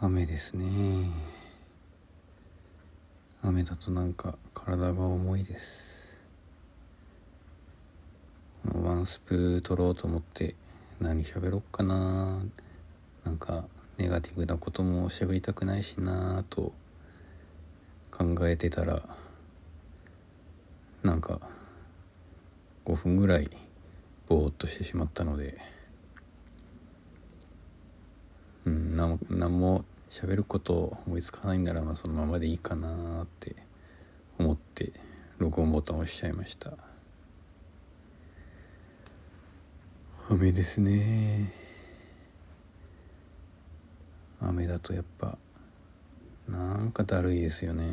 雨ですね。雨だとなんか体が重いです。このワンスプー取ろうと思って何喋ろっかな。なんかネガティブなことも喋りたくないしなと考えてたらなんか5分ぐらいぼーっとしてしまったのでうんなん何も喋ること思いつかないんならまあそのままでいいかなって思って録音ボタンを押しちゃいました。雨ですね雨だとやっぱなんかだるいですよね